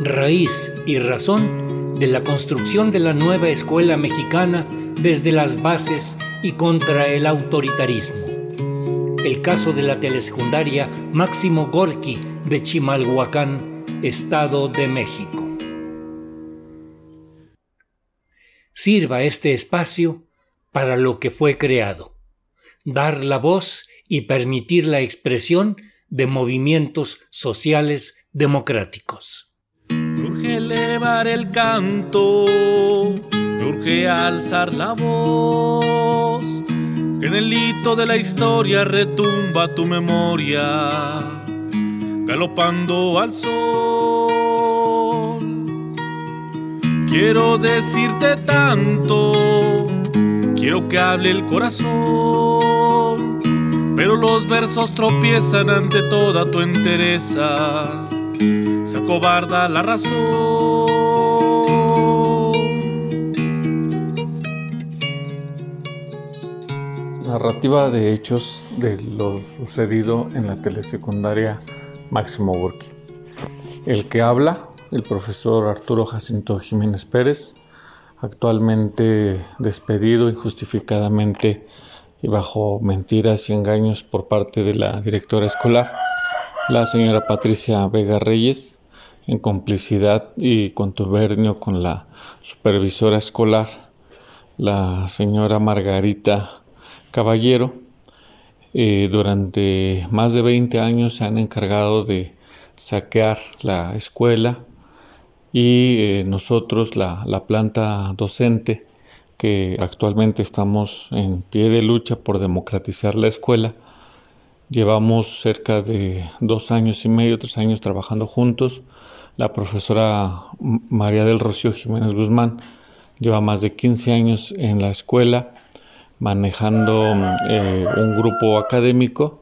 raíz y razón de la construcción de la nueva escuela mexicana desde las bases y contra el autoritarismo. El caso de la telesecundaria Máximo Gorki de Chimalhuacán, Estado de México. Sirva este espacio para lo que fue creado, dar la voz y permitir la expresión de movimientos sociales democráticos. El canto, urge alzar la voz, que en el hito de la historia retumba tu memoria, galopando al sol. Quiero decirte tanto, quiero que hable el corazón, pero los versos tropiezan ante toda tu entereza se acobarda la razón. Narrativa de hechos de lo sucedido en la telesecundaria Máximo Burki. El que habla, el profesor Arturo Jacinto Jiménez Pérez, actualmente despedido injustificadamente y bajo mentiras y engaños por parte de la directora escolar, la señora Patricia Vega Reyes, en complicidad y contubernio con la supervisora escolar, la señora Margarita Caballero, eh, durante más de 20 años se han encargado de saquear la escuela y eh, nosotros, la, la planta docente, que actualmente estamos en pie de lucha por democratizar la escuela, llevamos cerca de dos años y medio, tres años trabajando juntos la profesora María del Rocío Jiménez Guzmán lleva más de 15 años en la escuela manejando eh, un grupo académico,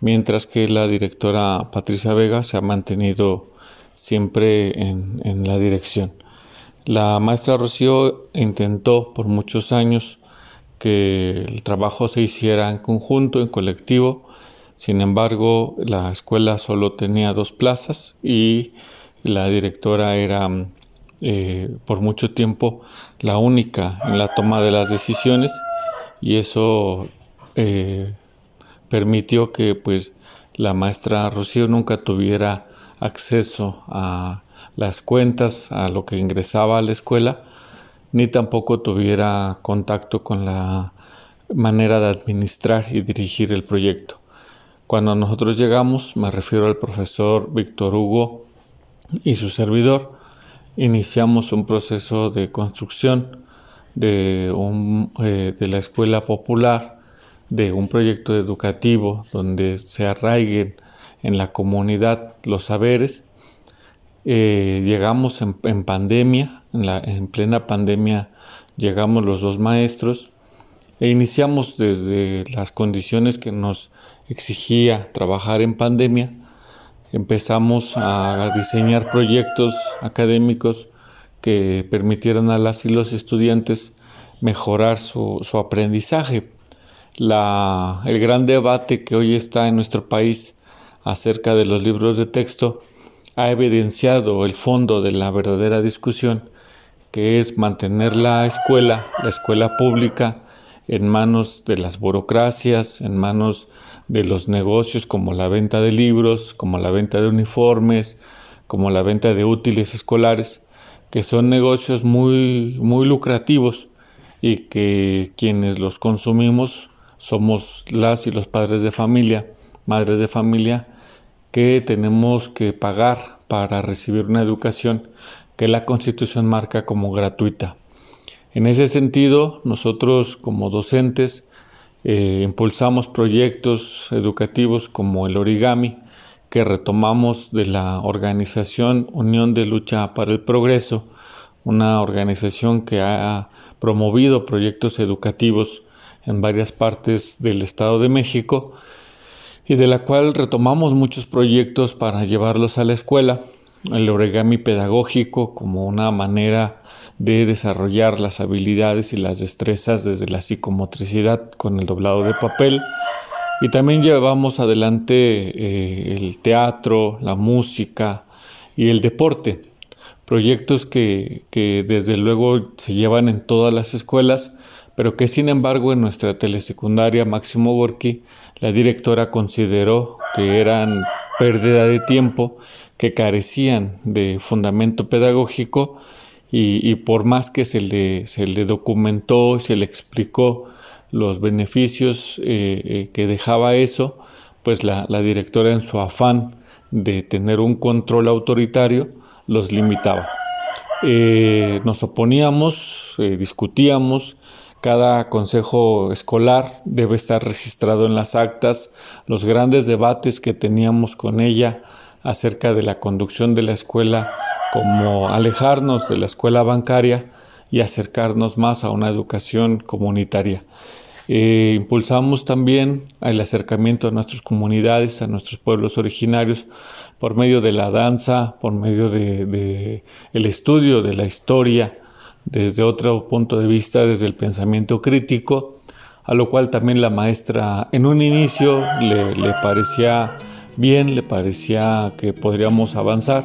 mientras que la directora Patricia Vega se ha mantenido siempre en, en la dirección. La maestra Rocío intentó por muchos años que el trabajo se hiciera en conjunto, en colectivo, sin embargo la escuela solo tenía dos plazas y la directora era eh, por mucho tiempo la única en la toma de las decisiones y eso eh, permitió que pues la maestra Rocío nunca tuviera acceso a las cuentas, a lo que ingresaba a la escuela, ni tampoco tuviera contacto con la manera de administrar y dirigir el proyecto. Cuando nosotros llegamos, me refiero al profesor Víctor Hugo y su servidor iniciamos un proceso de construcción de, un, eh, de la escuela popular, de un proyecto educativo donde se arraiguen en la comunidad los saberes. Eh, llegamos en, pandemia, en, en plena pandemia llegamos los dos maestros e iniciamos desde las condiciones que nos exigía trabajar en pandemia empezamos a diseñar proyectos académicos que permitieran a las y los estudiantes mejorar su, aprendizaje. el gran debate que hoy está en nuestro país acerca de los libros de texto ha evidenciado el fondo de la verdadera discusión, que es mantener la escuela, la escuela pública, en manos de las burocracias, en manos de los negocios como la venta de libros, como la venta de uniformes, como la venta de útiles escolares, que son negocios muy, muy lucrativos y que quienes los consumimos somos las y los padres de familia, madres de familia, que tenemos que pagar para recibir una educación que la Constitución marca como gratuita. En ese sentido, nosotros como docentes eh, impulsamos proyectos educativos como el origami, que retomamos de la organización Unión de Lucha para el Progreso, una organización que ha promovido proyectos educativos en varias partes del Estado de México y de la cual retomamos muchos proyectos para llevarlos a la escuela. El origami pedagógico como una manera de desarrollar las habilidades y las destrezas desde la psicomotricidad con el doblado de papel. Y también llevamos adelante eh, el teatro, la música y el deporte. proyectos que, que desde luego se llevan en todas las escuelas, pero que sin embargo en nuestra telesecundaria Máximo Gorki la directora consideró que eran pérdida de tiempo, que carecían de fundamento pedagógico y, por más que se le, se le documentó, se le explicó los beneficios eh, eh, que dejaba eso, pues la, directora en su afán de tener un control autoritario los limitaba. Eh, nos oponíamos, discutíamos, cada consejo escolar debe estar registrado en las actas, los grandes debates que teníamos con ella acerca de la conducción de la escuela, como alejarnos de la escuela bancaria y acercarnos más a una educación comunitaria. Eh, impulsamos también el acercamiento a nuestras comunidades, a nuestros pueblos originarios, por medio de la danza, por medio de, estudio de la historia, desde otro punto de vista, desde el pensamiento crítico, a lo cual también la maestra en un inicio le, parecía bien, le parecía que podríamos avanzar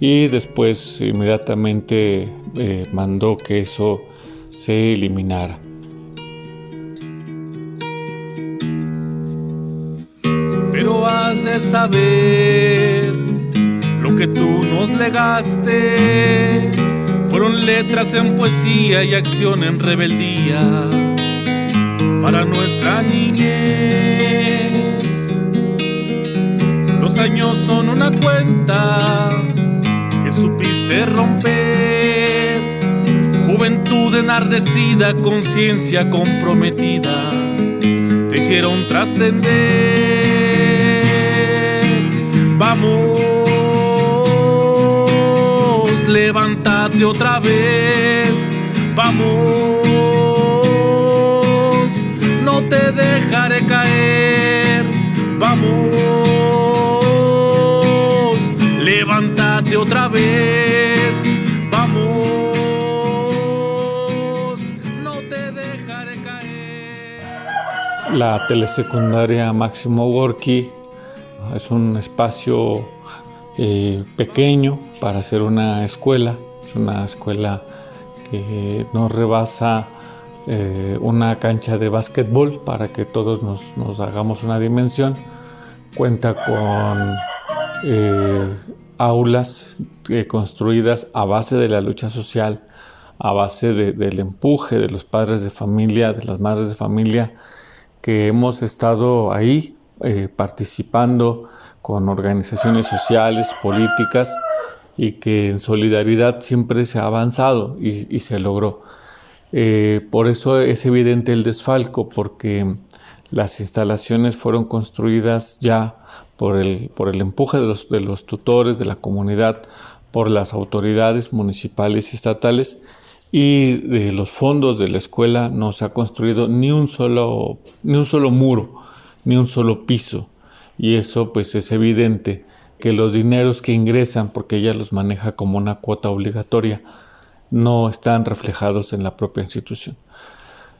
y después inmediatamente eh, mandó que eso se eliminara. Pero has de saber lo que tú nos legaste fueron letras en poesía y acción en rebeldía para nuestra niñez. Cuenta que supiste romper. Juventud enardecida, conciencia comprometida, te hicieron trascender. Vamos levántate otra vez, vamos, no te dejaré caer, vamos, otra vez, vamos, no te dejaré caer. La telesecundaria Máximo Gorki es un espacio eh, pequeño para hacer una escuela. Es una escuela que no rebasa eh, una cancha de básquetbol para que todos nos, hagamos una dimensión. Cuenta con eh, aulas construidas a base de la lucha social, a base del empuje de los padres de familia, de las madres de familia, que hemos estado ahí participando con organizaciones sociales, políticas y que en solidaridad siempre se ha avanzado y, se logró. Eh, por eso es evidente el desfalco, porque las instalaciones fueron construidas ya por el, por el empuje de los, de los tutores, de la comunidad, por las autoridades municipales y estatales y de los fondos de la escuela no se ha construido ni un solo, ni un solo muro, ni un solo piso y eso pues es evidente que los dineros que ingresan, porque ella los maneja como una cuota obligatoria, no están reflejados en la propia institución.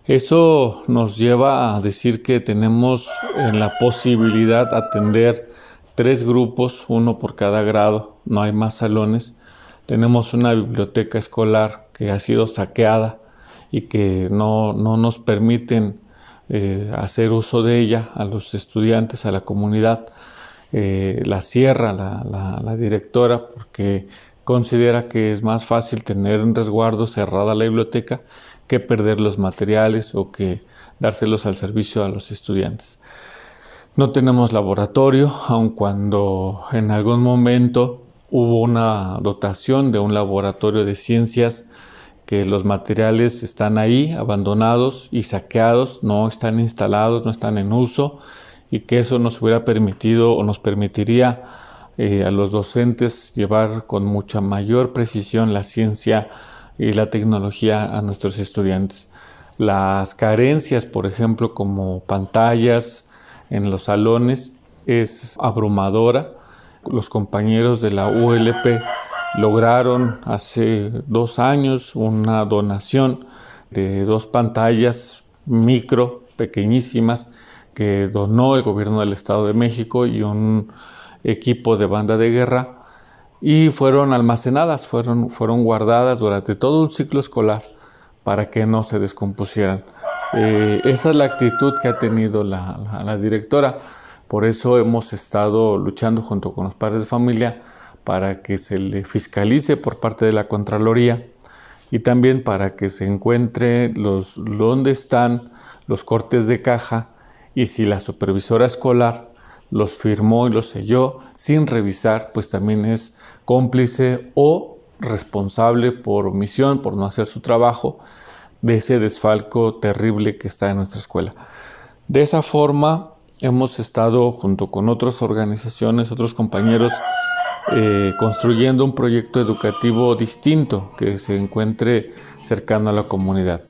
Eso nos lleva a decir que tenemos en la posibilidad atender tres grupos, uno por cada grado, no hay más salones. Tenemos una biblioteca escolar que ha sido saqueada y que no, no nos permiten eh, hacer uso de ella a los estudiantes, a la comunidad. Eh, la cierra la, directora porque considera que es más fácil tener en resguardo cerrada la biblioteca que perder los materiales o que dárselos al servicio a los estudiantes. No tenemos laboratorio, aun cuando en algún momento hubo una dotación de un laboratorio de ciencias que los materiales están ahí abandonados y saqueados, no están instalados, no están en uso y que eso nos hubiera permitido o nos permitiría eh, a los docentes llevar con mucha mayor precisión la ciencia y la tecnología a nuestros estudiantes. Las carencias, por ejemplo, como pantallas en los salones, es abrumadora. Los compañeros de la ULP lograron hace dos años una donación de dos pantallas micro, pequeñísimas, que donó el gobierno del Estado de México y un equipo de banda de guerra y fueron almacenadas, fueron, fueron guardadas durante todo un ciclo escolar para que no se descompusieran. Eh, esa es la actitud que ha tenido la, directora. Por eso hemos estado luchando junto con los padres de familia para que se le fiscalice por parte de la Contraloría y también para que se encuentre los dónde están los cortes de caja y si la supervisora escolar los firmó y los selló sin revisar, pues también es cómplice o responsable por omisión, por no hacer su trabajo, de ese desfalco terrible que está en nuestra escuela. De esa forma hemos estado junto con otras organizaciones, otros compañeros, eh, construyendo un proyecto educativo distinto que se encuentre cercano a la comunidad.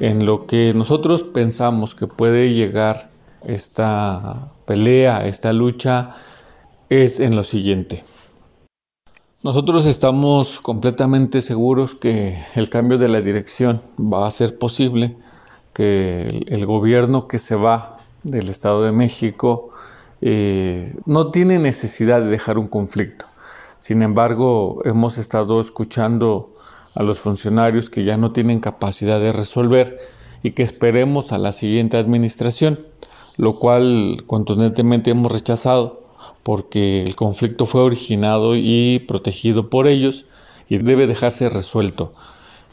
En lo que nosotros pensamos que puede llegar esta pelea, esta lucha, es en lo siguiente. Nosotros estamos completamente seguros que el cambio de la dirección va a ser posible, que el, gobierno que se va del Estado de México eh, no tiene necesidad de dejar un conflicto. Sin embargo, hemos estado escuchando a los funcionarios que ya no tienen capacidad de resolver y que esperemos a la siguiente administración, lo cual contundentemente hemos rechazado porque el conflicto fue originado y protegido por ellos y debe dejarse resuelto.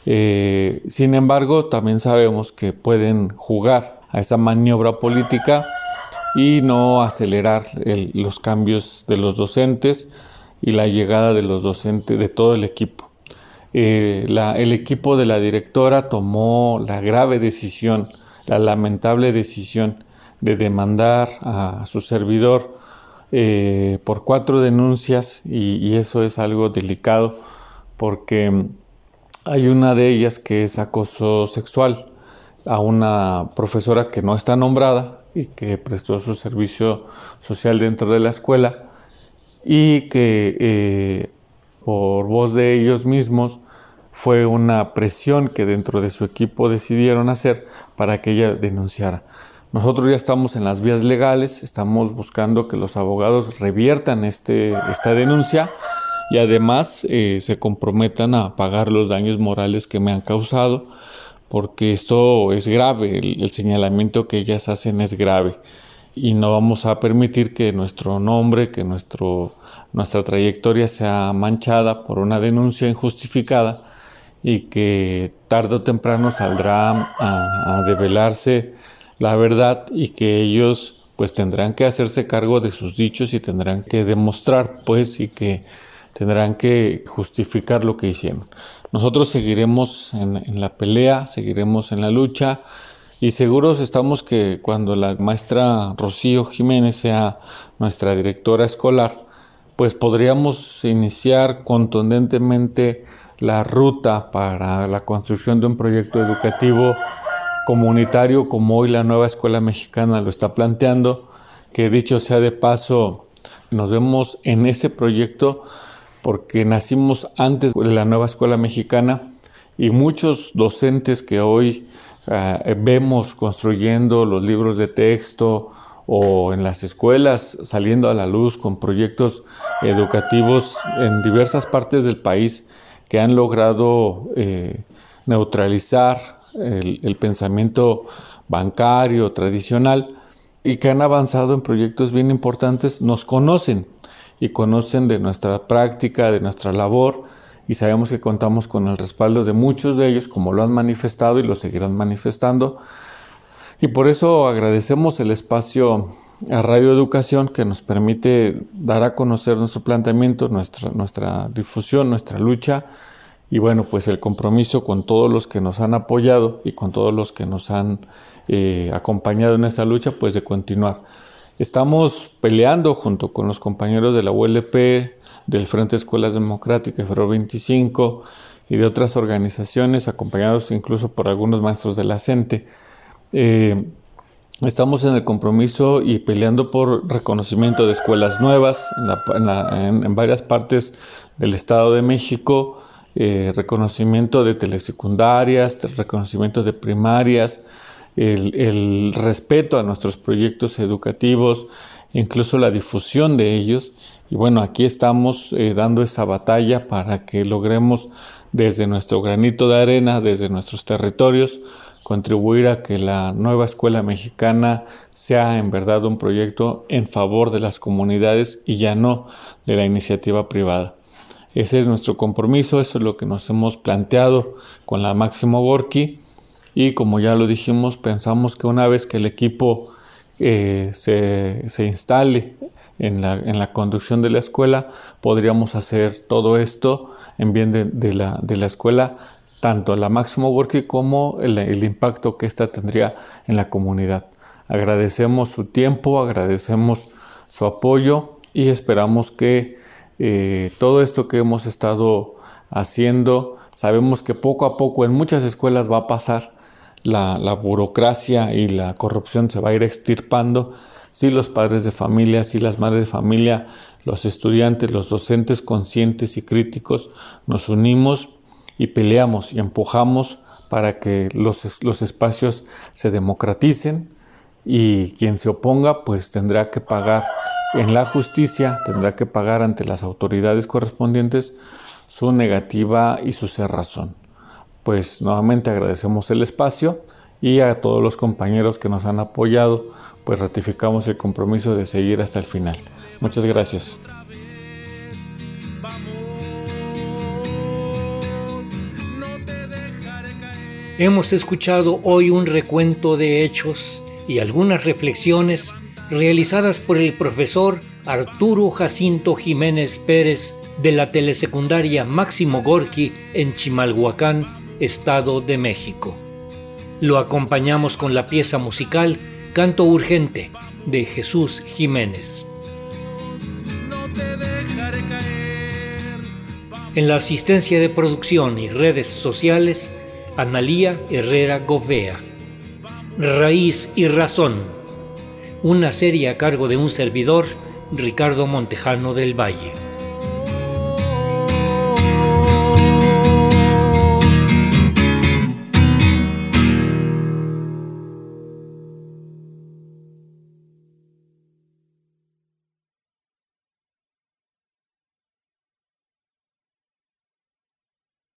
Eh, sin embargo, también sabemos que pueden jugar a esa maniobra política y no acelerar los cambios de los docentes y la llegada de los docentes de todo el equipo. Eh, el equipo de la directora tomó la grave decisión, la lamentable decisión de demandar a su servidor eh, por cuatro denuncias y, eso es algo delicado porque hay una de ellas que es acoso sexual a una profesora que no está nombrada y que prestó su servicio social dentro de la escuela y que eh, por voz de ellos mismos, fue una presión que dentro de su equipo decidieron hacer para que ella denunciara. Nosotros ya estamos en las vías legales, estamos buscando que los abogados reviertan este, esta denuncia y además eh, se comprometan a pagar los daños morales que me han causado, porque esto es grave, el señalamiento que ellas hacen es grave y no vamos a permitir que nuestro nombre, que nuestro nuestra trayectoria sea manchada por una denuncia injustificada y que tarde o temprano saldrá a, develarse la verdad y que ellos pues tendrán que hacerse cargo de sus dichos y tendrán que demostrar pues y que tendrán que justificar lo que hicieron. Nosotros seguiremos en, en la pelea, seguiremos en la lucha y seguros estamos que cuando la maestra Rocío Jiménez sea nuestra directora escolar, pues podríamos iniciar contundentemente la ruta para la construcción de un proyecto educativo comunitario como hoy la nueva escuela mexicana lo está planteando, que dicho sea de paso, nos vemos en ese proyecto porque nacimos antes de la nueva escuela mexicana y muchos docentes que hoy eh, vemos construyendo los libros de texto, o en las escuelas saliendo a la luz con proyectos educativos en diversas partes del país que han logrado eh, neutralizar el, pensamiento bancario tradicional y que han avanzado en proyectos bien importantes, nos conocen y conocen de nuestra práctica, de nuestra labor y sabemos que contamos con el respaldo de muchos de ellos, como lo han manifestado y lo seguirán manifestando y por eso agradecemos el espacio a Radio Educación que nos permite dar a conocer nuestro planteamiento, nuestra, nuestra difusión, nuestra lucha y bueno, pues el compromiso con todos los que nos han apoyado y con todos los que nos han eh, acompañado en esta lucha, pues de continuar. Estamos peleando junto con los compañeros de la ULP, del Frente Escuelas Democráticas, Ferro 25 y de otras organizaciones, acompañados incluso por algunos maestros de la CENTE, eh, Estamos en el compromiso y peleando por reconocimiento de escuelas nuevas en, varias partes del Estado de México, eh, reconocimiento de telesecundarias, reconocimiento de primarias, el, respeto a nuestros proyectos educativos, incluso la difusión de ellos. Y bueno, aquí estamos eh, dando esa batalla para que logremos desde nuestro granito de arena, desde nuestros territorios, contribuir a que la nueva escuela mexicana sea en verdad un proyecto en favor de las comunidades y ya no de la iniciativa privada. Ese es nuestro compromiso, eso es lo que nos hemos planteado con la Máximo Gorki y como ya lo dijimos, pensamos que una vez que el equipo eh, se, instale en la, conducción de la escuela, podríamos hacer todo esto en bien de, la, de la escuela tanto la Máximo Gorky como el, impacto que ésta tendría en la comunidad. Agradecemos su tiempo, agradecemos su apoyo y esperamos que eh, todo esto que hemos estado haciendo, sabemos que poco a poco en muchas escuelas va a pasar, la, burocracia y la corrupción se va a ir extirpando si los padres de familia, si las madres de familia, los estudiantes, los docentes conscientes y críticos nos unimos y peleamos y empujamos para que los, los espacios se democraticen y quien se oponga pues tendrá que pagar en la justicia, tendrá que pagar ante las autoridades correspondientes su negativa y su cerrazón. Pues nuevamente agradecemos el espacio y a todos los compañeros que nos han apoyado, pues ratificamos el compromiso de seguir hasta el final. Muchas gracias. Hemos escuchado hoy un recuento de hechos y algunas reflexiones realizadas por el profesor Arturo Jacinto Jiménez Pérez de la telesecundaria Máximo Gorki en Chimalhuacán, Estado de México. Lo acompañamos con la pieza musical Canto Urgente de Jesús Jiménez. En la asistencia de producción y redes sociales, Analía Herrera Govea. Raíz y Razón. Una serie a cargo de un servidor, Ricardo Montejano del Valle.